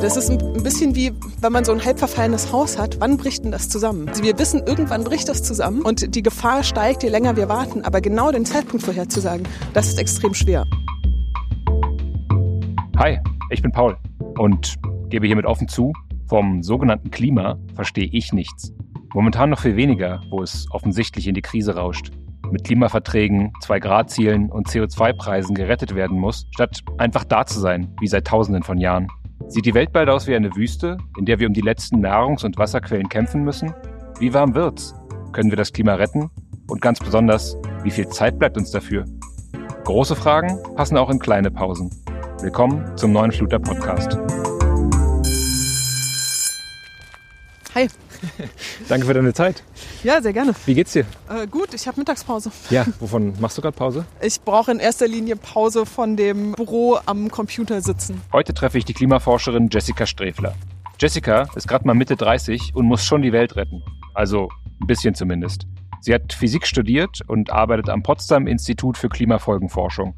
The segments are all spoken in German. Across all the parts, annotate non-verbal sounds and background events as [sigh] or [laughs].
Das ist ein bisschen wie, wenn man so ein halb verfallenes Haus hat. Wann bricht denn das zusammen? Also wir wissen, irgendwann bricht das zusammen und die Gefahr steigt, je länger wir warten. Aber genau den Zeitpunkt vorherzusagen, das ist extrem schwer. Hi, ich bin Paul und gebe hiermit offen zu, vom sogenannten Klima verstehe ich nichts. Momentan noch viel weniger, wo es offensichtlich in die Krise rauscht. Mit Klimaverträgen, 2-Grad-Zielen und CO2-Preisen gerettet werden muss, statt einfach da zu sein, wie seit Tausenden von Jahren. Sieht die Welt bald aus wie eine Wüste, in der wir um die letzten Nahrungs- und Wasserquellen kämpfen müssen? Wie warm wird's? Können wir das Klima retten? Und ganz besonders, wie viel Zeit bleibt uns dafür? Große Fragen passen auch in kleine Pausen. Willkommen zum neuen Fluter Podcast. Hi. [laughs] Danke für deine Zeit. Ja, sehr gerne. Wie geht's dir? Äh, gut, ich habe Mittagspause. Ja, [laughs] wovon machst du gerade Pause? Ich brauche in erster Linie Pause von dem Büro am Computer sitzen. Heute treffe ich die Klimaforscherin Jessica Strefler. Jessica ist gerade mal Mitte 30 und muss schon die Welt retten. Also ein bisschen zumindest. Sie hat Physik studiert und arbeitet am Potsdam Institut für Klimafolgenforschung.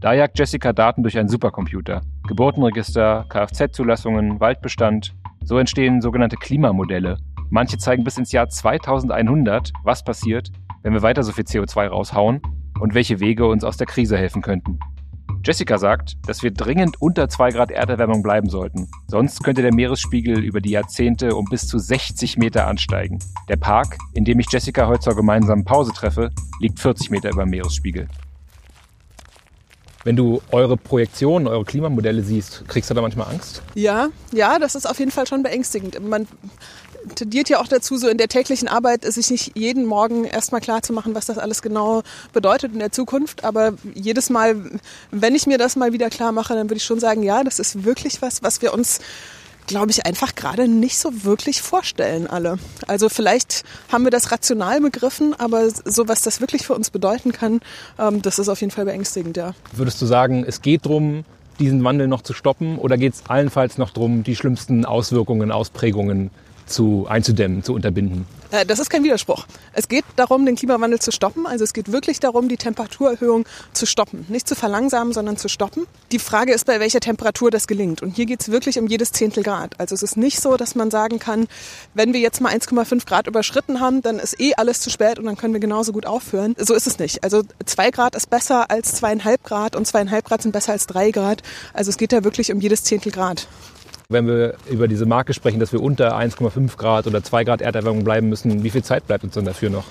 Da jagt Jessica Daten durch einen Supercomputer. Geburtenregister, Kfz-Zulassungen, Waldbestand. So entstehen sogenannte Klimamodelle, Manche zeigen bis ins Jahr 2100, was passiert, wenn wir weiter so viel CO2 raushauen und welche Wege uns aus der Krise helfen könnten. Jessica sagt, dass wir dringend unter 2 Grad Erderwärmung bleiben sollten. Sonst könnte der Meeresspiegel über die Jahrzehnte um bis zu 60 Meter ansteigen. Der Park, in dem ich Jessica heute zur gemeinsamen Pause treffe, liegt 40 Meter über dem Meeresspiegel. Wenn du eure Projektionen, eure Klimamodelle siehst, kriegst du da manchmal Angst? Ja, ja, das ist auf jeden Fall schon beängstigend. Man tendiert ja auch dazu, so in der täglichen Arbeit sich nicht jeden Morgen erstmal klar zu machen, was das alles genau bedeutet in der Zukunft. Aber jedes Mal, wenn ich mir das mal wieder klar mache, dann würde ich schon sagen, ja, das ist wirklich was, was wir uns glaube ich, einfach gerade nicht so wirklich vorstellen alle. Also vielleicht haben wir das rational begriffen, aber so was das wirklich für uns bedeuten kann, ähm, das ist auf jeden Fall beängstigend, ja. Würdest du sagen, es geht darum, diesen Wandel noch zu stoppen oder geht es allenfalls noch darum, die schlimmsten Auswirkungen, Ausprägungen zu, einzudämmen, zu unterbinden. Äh, das ist kein Widerspruch. Es geht darum, den Klimawandel zu stoppen. Also es geht wirklich darum, die Temperaturerhöhung zu stoppen. Nicht zu verlangsamen, sondern zu stoppen. Die Frage ist, bei welcher Temperatur das gelingt. Und hier geht es wirklich um jedes Zehntel Grad. Also es ist nicht so, dass man sagen kann, wenn wir jetzt mal 1,5 Grad überschritten haben, dann ist eh alles zu spät und dann können wir genauso gut aufhören. So ist es nicht. Also zwei Grad ist besser als zweieinhalb Grad und zweieinhalb Grad sind besser als drei Grad. Also es geht da wirklich um jedes Zehntel Grad wenn wir über diese Marke sprechen, dass wir unter 1,5 Grad oder 2 Grad Erderwärmung bleiben müssen, wie viel Zeit bleibt uns dann dafür noch?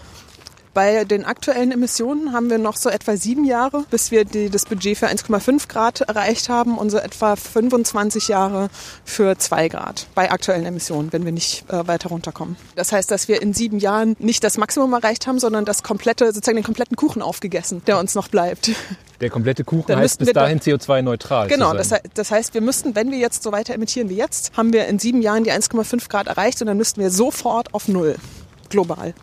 Bei den aktuellen Emissionen haben wir noch so etwa sieben Jahre, bis wir die, das Budget für 1,5 Grad erreicht haben und so etwa 25 Jahre für 2 Grad bei aktuellen Emissionen, wenn wir nicht äh, weiter runterkommen. Das heißt, dass wir in sieben Jahren nicht das Maximum erreicht haben, sondern das komplette, sozusagen den kompletten Kuchen aufgegessen, der uns noch bleibt. Der komplette Kuchen Dann heißt bis dahin CO2-neutral. Genau, das, das, heißt, wir müssten, wenn wir jetzt so weiter emittieren wie jetzt, haben wir in sieben Jahren die 1,5 Grad erreicht und dann müssten wir sofort auf Null global.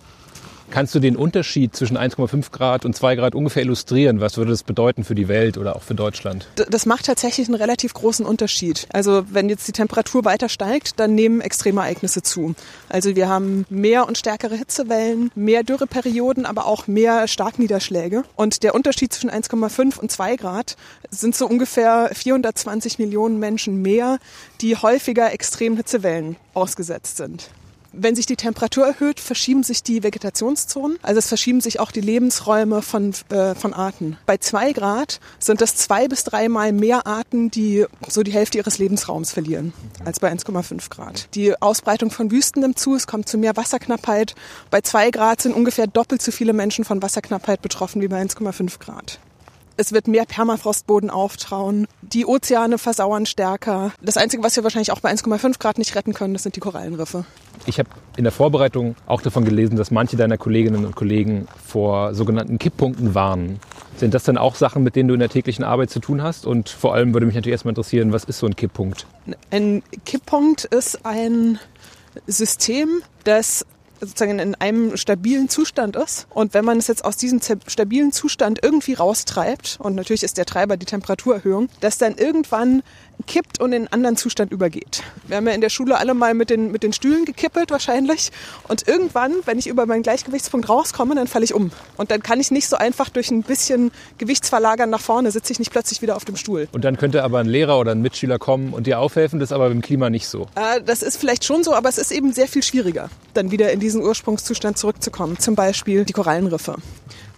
Kannst du den Unterschied zwischen 1,5 Grad und 2 Grad ungefähr illustrieren? Was würde das bedeuten für die Welt oder auch für Deutschland? Das macht tatsächlich einen relativ großen Unterschied. Also wenn jetzt die Temperatur weiter steigt, dann nehmen Extremereignisse zu. Also wir haben mehr und stärkere Hitzewellen, mehr Dürreperioden, aber auch mehr Starkniederschläge. Und der Unterschied zwischen 1,5 und 2 Grad sind so ungefähr 420 Millionen Menschen mehr, die häufiger extremen Hitzewellen ausgesetzt sind. Wenn sich die Temperatur erhöht, verschieben sich die Vegetationszonen, also es verschieben sich auch die Lebensräume von, äh, von Arten. Bei zwei Grad sind das zwei bis dreimal mehr Arten, die so die Hälfte ihres Lebensraums verlieren, als bei 1,5 Grad. Die Ausbreitung von Wüsten nimmt zu, es kommt zu mehr Wasserknappheit. Bei zwei Grad sind ungefähr doppelt so viele Menschen von Wasserknappheit betroffen wie bei 1,5 Grad. Es wird mehr Permafrostboden auftrauen. Die Ozeane versauern stärker. Das Einzige, was wir wahrscheinlich auch bei 1,5 Grad nicht retten können, das sind die Korallenriffe. Ich habe in der Vorbereitung auch davon gelesen, dass manche deiner Kolleginnen und Kollegen vor sogenannten Kipppunkten warnen. Sind das dann auch Sachen, mit denen du in der täglichen Arbeit zu tun hast? Und vor allem würde mich natürlich erstmal interessieren, was ist so ein Kipppunkt? Ein Kipppunkt ist ein System, das sozusagen in einem stabilen Zustand ist. Und wenn man es jetzt aus diesem stabilen Zustand irgendwie raustreibt, und natürlich ist der Treiber die Temperaturerhöhung, dass dann irgendwann kippt und in einen anderen Zustand übergeht. Wir haben ja in der Schule alle mal mit den, mit den Stühlen gekippelt wahrscheinlich. Und irgendwann, wenn ich über meinen Gleichgewichtspunkt rauskomme, dann falle ich um. Und dann kann ich nicht so einfach durch ein bisschen Gewichtsverlagern nach vorne, sitze ich nicht plötzlich wieder auf dem Stuhl. Und dann könnte aber ein Lehrer oder ein Mitschüler kommen und dir aufhelfen, das ist aber beim Klima nicht so. Äh, das ist vielleicht schon so, aber es ist eben sehr viel schwieriger, dann wieder in diesen Ursprungszustand zurückzukommen. Zum Beispiel die Korallenriffe.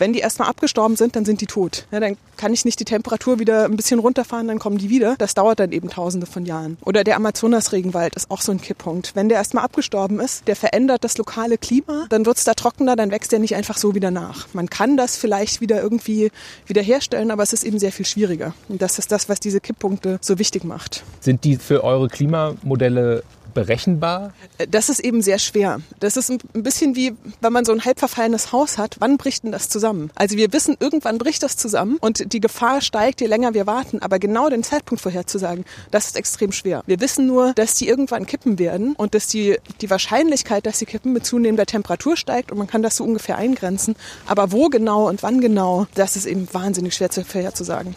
Wenn die erstmal abgestorben sind, dann sind die tot. Ja, dann kann ich nicht die Temperatur wieder ein bisschen runterfahren, dann kommen die wieder. Das dauert dann eben tausende von Jahren. Oder der Amazonas-Regenwald ist auch so ein Kipppunkt. Wenn der erstmal abgestorben ist, der verändert das lokale Klima, dann wird es da trockener, dann wächst der nicht einfach so wieder nach. Man kann das vielleicht wieder irgendwie wiederherstellen, aber es ist eben sehr viel schwieriger. Und das ist das, was diese Kipppunkte so wichtig macht. Sind die für eure Klimamodelle berechenbar? Das ist eben sehr schwer. Das ist ein bisschen wie, wenn man so ein halb verfallenes Haus hat, wann bricht denn das zusammen? Also wir wissen, irgendwann bricht das zusammen und die Gefahr steigt, je länger wir warten. Aber genau den Zeitpunkt vorherzusagen, das ist extrem schwer. Wir wissen nur, dass die irgendwann kippen werden und dass die, die Wahrscheinlichkeit, dass sie kippen, mit zunehmender Temperatur steigt und man kann das so ungefähr eingrenzen. Aber wo genau und wann genau, das ist eben wahnsinnig schwer vorherzusagen.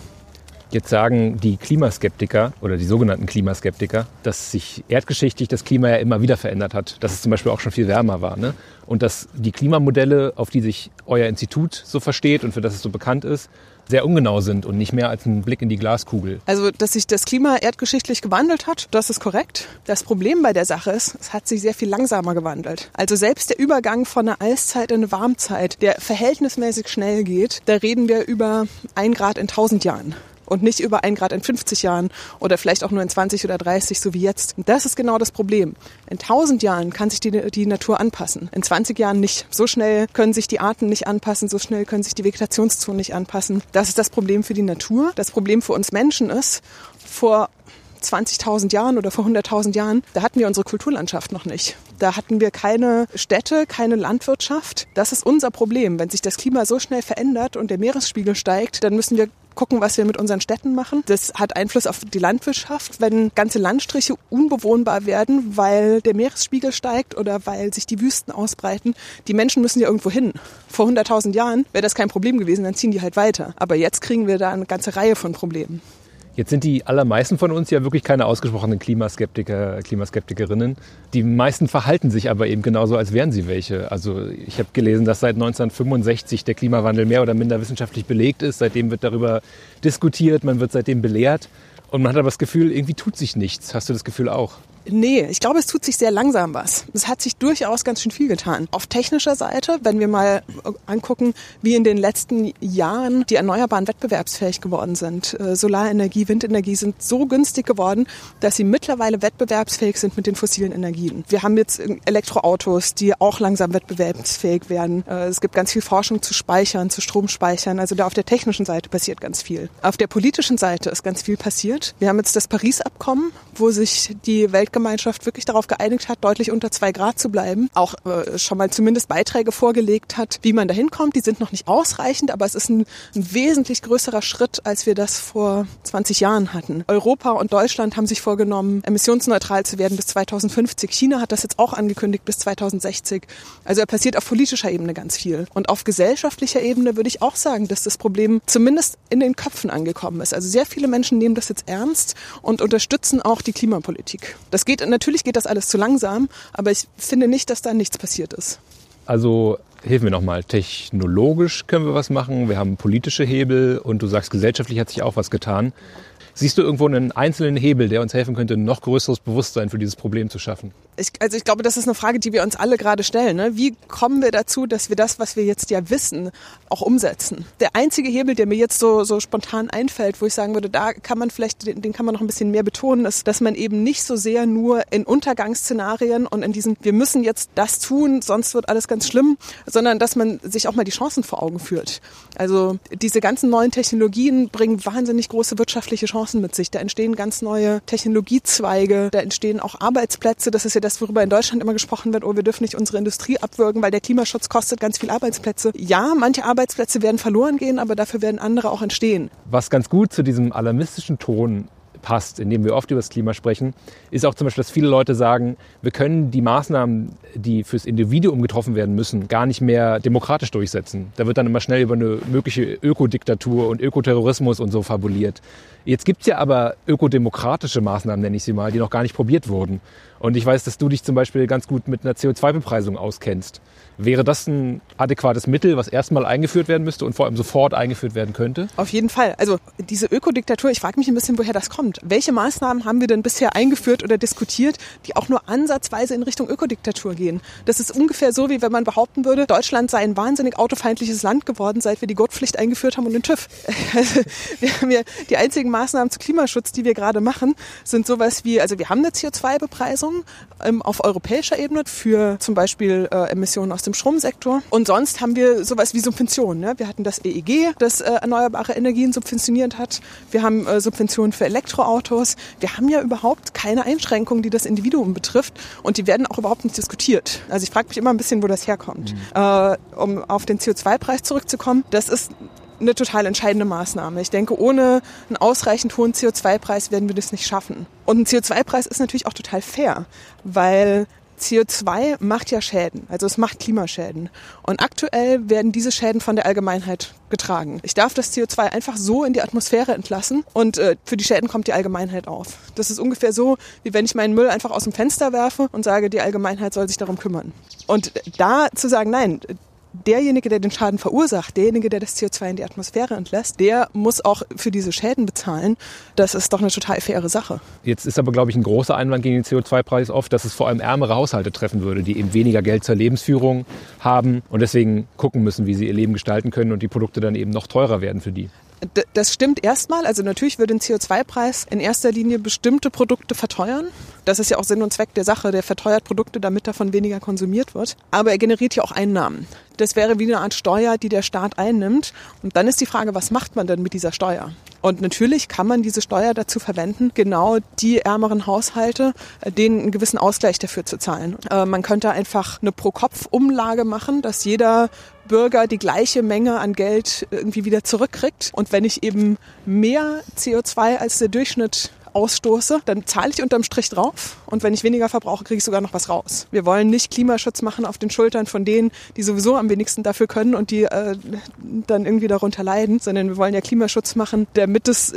Jetzt sagen die Klimaskeptiker oder die sogenannten Klimaskeptiker, dass sich erdgeschichtlich das Klima ja immer wieder verändert hat, dass es zum Beispiel auch schon viel wärmer war. Ne? Und dass die Klimamodelle, auf die sich euer Institut so versteht und für das es so bekannt ist, sehr ungenau sind und nicht mehr als ein Blick in die Glaskugel. Also, dass sich das Klima erdgeschichtlich gewandelt hat, das ist korrekt. Das Problem bei der Sache ist, es hat sich sehr viel langsamer gewandelt. Also selbst der Übergang von einer Eiszeit in eine Warmzeit, der verhältnismäßig schnell geht, da reden wir über ein Grad in tausend Jahren und nicht über ein Grad in 50 Jahren oder vielleicht auch nur in 20 oder 30, so wie jetzt. Und das ist genau das Problem. In 1000 Jahren kann sich die, die Natur anpassen, in 20 Jahren nicht. So schnell können sich die Arten nicht anpassen, so schnell können sich die Vegetationszonen nicht anpassen. Das ist das Problem für die Natur. Das Problem für uns Menschen ist, vor 20.000 Jahren oder vor 100.000 Jahren, da hatten wir unsere Kulturlandschaft noch nicht. Da hatten wir keine Städte, keine Landwirtschaft. Das ist unser Problem. Wenn sich das Klima so schnell verändert und der Meeresspiegel steigt, dann müssen wir gucken, was wir mit unseren Städten machen. Das hat Einfluss auf die Landwirtschaft, wenn ganze Landstriche unbewohnbar werden, weil der Meeresspiegel steigt oder weil sich die Wüsten ausbreiten. Die Menschen müssen ja irgendwo hin. Vor 100.000 Jahren wäre das kein Problem gewesen, dann ziehen die halt weiter. Aber jetzt kriegen wir da eine ganze Reihe von Problemen. Jetzt sind die allermeisten von uns ja wirklich keine ausgesprochenen Klimaskeptiker, Klimaskeptikerinnen. Die meisten verhalten sich aber eben genauso, als wären sie welche. Also ich habe gelesen, dass seit 1965 der Klimawandel mehr oder minder wissenschaftlich belegt ist. Seitdem wird darüber diskutiert, man wird seitdem belehrt. Und man hat aber das Gefühl, irgendwie tut sich nichts. Hast du das Gefühl auch? Nee, ich glaube, es tut sich sehr langsam was. Es hat sich durchaus ganz schön viel getan. Auf technischer Seite, wenn wir mal angucken, wie in den letzten Jahren die Erneuerbaren wettbewerbsfähig geworden sind. Äh, Solarenergie, Windenergie sind so günstig geworden, dass sie mittlerweile wettbewerbsfähig sind mit den fossilen Energien. Wir haben jetzt Elektroautos, die auch langsam wettbewerbsfähig werden. Äh, es gibt ganz viel Forschung zu Speichern, zu Stromspeichern. Also da auf der technischen Seite passiert ganz viel. Auf der politischen Seite ist ganz viel passiert. Wir haben jetzt das Paris-Abkommen, wo sich die Welt Weltgemeinschaft wirklich darauf geeinigt hat, deutlich unter zwei Grad zu bleiben, auch äh, schon mal zumindest Beiträge vorgelegt hat, wie man da hinkommt. Die sind noch nicht ausreichend, aber es ist ein, ein wesentlich größerer Schritt, als wir das vor 20 Jahren hatten. Europa und Deutschland haben sich vorgenommen, emissionsneutral zu werden bis 2050. China hat das jetzt auch angekündigt bis 2060. Also da passiert auf politischer Ebene ganz viel. Und auf gesellschaftlicher Ebene würde ich auch sagen, dass das Problem zumindest in den Köpfen angekommen ist. Also sehr viele Menschen nehmen das jetzt ernst und unterstützen auch die Klimapolitik. Das das geht, natürlich geht das alles zu langsam, aber ich finde nicht, dass da nichts passiert ist. Also hilf mir nochmal, technologisch können wir was machen, wir haben politische Hebel und du sagst, gesellschaftlich hat sich auch was getan. Siehst du irgendwo einen einzelnen Hebel, der uns helfen könnte, noch größeres Bewusstsein für dieses Problem zu schaffen? Ich, also ich glaube, das ist eine Frage, die wir uns alle gerade stellen. Ne? Wie kommen wir dazu, dass wir das, was wir jetzt ja wissen, auch umsetzen? Der einzige Hebel, der mir jetzt so, so spontan einfällt, wo ich sagen würde, da kann man vielleicht, den, den kann man noch ein bisschen mehr betonen, ist, dass man eben nicht so sehr nur in Untergangsszenarien und in diesem, wir müssen jetzt das tun, sonst wird alles ganz schlimm, sondern dass man sich auch mal die Chancen vor Augen führt. Also diese ganzen neuen Technologien bringen wahnsinnig große wirtschaftliche Chancen mit sich. Da entstehen ganz neue Technologiezweige, da entstehen auch Arbeitsplätze. Das ist ja das, worüber in Deutschland immer gesprochen wird, oh, wir dürfen nicht unsere Industrie abwürgen, weil der Klimaschutz kostet ganz viel Arbeitsplätze. Ja, manche Arbeitsplätze werden verloren gehen, aber dafür werden andere auch entstehen. Was ganz gut zu diesem alarmistischen Ton passt, in dem wir oft über das Klima sprechen, ist auch zum Beispiel, dass viele Leute sagen, wir können die Maßnahmen, die fürs Individuum getroffen werden müssen, gar nicht mehr demokratisch durchsetzen. Da wird dann immer schnell über eine mögliche Ökodiktatur und Ökoterrorismus und so fabuliert. Jetzt gibt es ja aber ökodemokratische Maßnahmen, nenne ich sie mal, die noch gar nicht probiert wurden. Und ich weiß, dass du dich zum Beispiel ganz gut mit einer CO2-Bepreisung auskennst. Wäre das ein adäquates Mittel, was erstmal eingeführt werden müsste und vor allem sofort eingeführt werden könnte? Auf jeden Fall. Also diese Ökodiktatur, ich frage mich ein bisschen, woher das kommt. Welche Maßnahmen haben wir denn bisher eingeführt oder diskutiert, die auch nur ansatzweise in Richtung Ökodiktatur gehen? Das ist ungefähr so, wie wenn man behaupten würde, Deutschland sei ein wahnsinnig autofeindliches Land geworden, seit wir die Gurtpflicht eingeführt haben und den TÜV. [laughs] Also, wir haben ja die einzigen Maßnahmen zu Klimaschutz, die wir gerade machen, sind sowas wie, also wir haben eine CO2-Bepreisung ähm, auf europäischer Ebene für zum Beispiel äh, Emissionen aus dem Stromsektor. Und sonst haben wir sowas wie Subventionen. Ne? Wir hatten das EEG, das äh, erneuerbare Energien subventioniert hat. Wir haben äh, Subventionen für Elektroautos. Wir haben ja überhaupt keine Einschränkungen, die das Individuum betrifft. Und die werden auch überhaupt nicht diskutiert. Also ich frage mich immer ein bisschen, wo das herkommt. Mhm. Äh, um auf den CO2-Preis zurückzukommen, das ist eine total entscheidende Maßnahme. Ich denke, ohne einen ausreichend hohen CO2-Preis werden wir das nicht schaffen. Und ein CO2-Preis ist natürlich auch total fair, weil CO2 macht ja Schäden, also es macht Klimaschäden. Und aktuell werden diese Schäden von der Allgemeinheit getragen. Ich darf das CO2 einfach so in die Atmosphäre entlassen und äh, für die Schäden kommt die Allgemeinheit auf. Das ist ungefähr so, wie wenn ich meinen Müll einfach aus dem Fenster werfe und sage, die Allgemeinheit soll sich darum kümmern. Und da zu sagen, nein, derjenige, der den Schaden verursacht, derjenige, der das CO2 in die Atmosphäre entlässt, der muss auch für diese Schäden bezahlen. Das ist doch eine total faire Sache. Jetzt ist aber, glaube ich, ein großer Einwand gegen den CO2-Preis oft, dass es vor allem ärmere Haushalte treffen würde, die eben weniger Geld zur Lebensführung haben und deswegen gucken müssen, wie sie ihr Leben gestalten können und die Produkte dann eben noch teurer werden für die. Das stimmt erstmal. Also natürlich würde ein CO2-Preis in erster Linie bestimmte Produkte verteuern. Das ist ja auch Sinn und Zweck der Sache. Der verteuert Produkte, damit davon weniger konsumiert wird. Aber er generiert ja auch Einnahmen. Das wäre wie eine Art Steuer, die der Staat einnimmt. Und dann ist die Frage, was macht man denn mit dieser Steuer? Und natürlich kann man diese Steuer dazu verwenden, genau die ärmeren Haushalte, äh, denen einen gewissen Ausgleich dafür zu zahlen. Äh, man könnte einfach eine Pro-Kopf-Umlage machen, dass jeder Bürger die gleiche Menge an Geld irgendwie wieder zurückkriegt. Und wenn ich eben mehr CO2 als der Durchschnitt ausstoße, dann zahle ich unterm Strich drauf und wenn ich weniger verbrauche, kriege ich sogar noch was raus. Wir wollen nicht Klimaschutz machen auf den Schultern von denen, die sowieso am wenigsten dafür können und die äh, dann irgendwie darunter leiden, sondern wir wollen ja Klimaschutz machen, damit es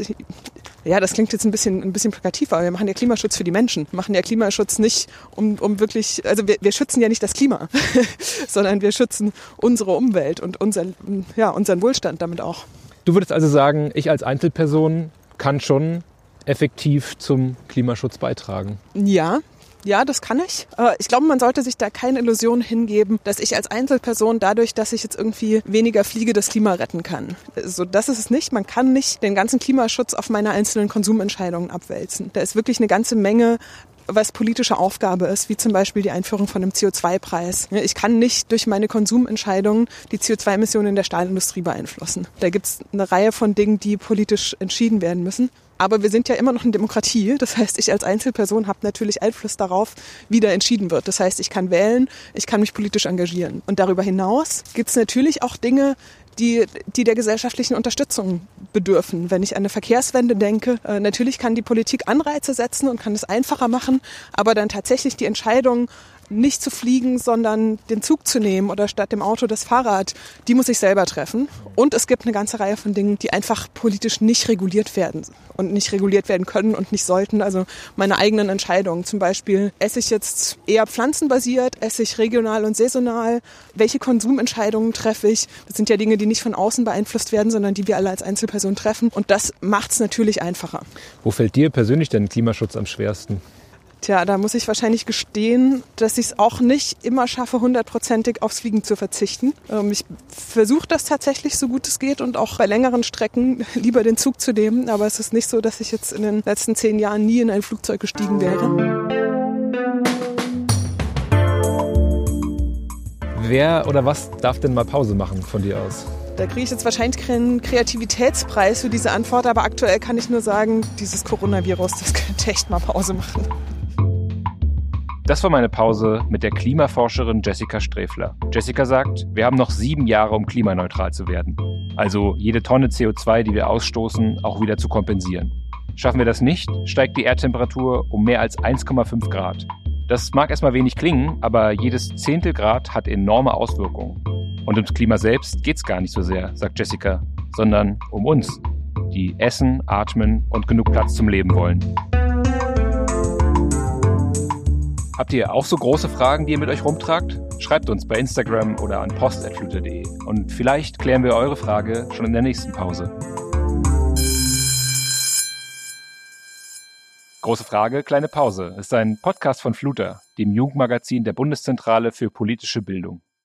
ja, das klingt jetzt ein bisschen, ein bisschen plakativ, aber wir machen ja Klimaschutz für die Menschen. Wir machen ja Klimaschutz nicht, um, um wirklich, also wir, wir schützen ja nicht das Klima, [laughs] sondern wir schützen unsere Umwelt und unseren, ja, unseren Wohlstand damit auch. Du würdest also sagen, ich als Einzelperson kann schon effektiv zum Klimaschutz beitragen. Ja, ja, das kann ich. Ich glaube, man sollte sich da keine Illusion hingeben, dass ich als Einzelperson dadurch, dass ich jetzt irgendwie weniger fliege, das Klima retten kann. So, das ist es nicht. Man kann nicht den ganzen Klimaschutz auf meine einzelnen Konsumentscheidungen abwälzen. Da ist wirklich eine ganze Menge was politische Aufgabe ist, wie zum Beispiel die Einführung von einem CO2-Preis. Ich kann nicht durch meine Konsumentscheidungen die CO2-Emissionen in der Stahlindustrie beeinflussen. Da gibt es eine Reihe von Dingen, die politisch entschieden werden müssen. Aber wir sind ja immer noch eine Demokratie. Das heißt, ich als Einzelperson habe natürlich Einfluss darauf, wie da entschieden wird. Das heißt, ich kann wählen, ich kann mich politisch engagieren. Und darüber hinaus gibt es natürlich auch Dinge, die, die der gesellschaftlichen Unterstützung bedürfen. Wenn ich an eine Verkehrswende denke, äh, natürlich kann die Politik Anreize setzen und kann es einfacher machen, aber dann tatsächlich die Entscheidung, nicht zu fliegen, sondern den Zug zu nehmen oder statt dem Auto das Fahrrad, die muss ich selber treffen. Und es gibt eine ganze Reihe von Dingen, die einfach politisch nicht reguliert werden und nicht reguliert werden können und nicht sollten. Also meine eigenen Entscheidungen. Zum Beispiel, esse ich jetzt eher pflanzenbasiert, esse ich regional und saisonal? Welche Konsumentscheidungen treffe ich? Das sind ja Dinge, die nicht von außen beeinflusst werden, sondern die wir alle als Einzelperson treffen. Und das macht es natürlich einfacher. Wo fällt dir persönlich denn Klimaschutz am schwersten? Tja, da muss ich wahrscheinlich gestehen, dass ich es auch nicht immer schaffe, hundertprozentig aufs Fliegen zu verzichten. Ähm, ich versuche das tatsächlich so gut es geht und auch bei längeren Strecken [laughs] lieber den Zug zu nehmen. Aber es ist nicht so, dass ich jetzt in den letzten zehn Jahren nie in ein Flugzeug gestiegen wäre. Wer oder was darf denn mal Pause machen von dir aus? Da kriege ich jetzt wahrscheinlich keinen Kreativitätspreis für diese Antwort, aber aktuell kann ich nur sagen, dieses Coronavirus, das könnte echt mal Pause machen. Das war meine Pause mit der Klimaforscherin Jessica Sträfler. Jessica sagt, wir haben noch sieben Jahre, um klimaneutral zu werden. Also jede Tonne CO2, die wir ausstoßen, auch wieder zu kompensieren. Schaffen wir das nicht, steigt die Erdtemperatur um mehr als 1,5 Grad. Das mag erstmal wenig klingen, aber jedes Zehntel Grad hat enorme Auswirkungen. Und ums Klima selbst geht's gar nicht so sehr, sagt Jessica, sondern um uns, die essen, atmen und genug Platz zum Leben wollen. Habt ihr auch so große Fragen, die ihr mit euch rumtragt? Schreibt uns bei Instagram oder an post.flute.de und vielleicht klären wir eure Frage schon in der nächsten Pause. Große Frage, kleine Pause ist ein Podcast von Fluter, dem Jugendmagazin der Bundeszentrale für politische Bildung.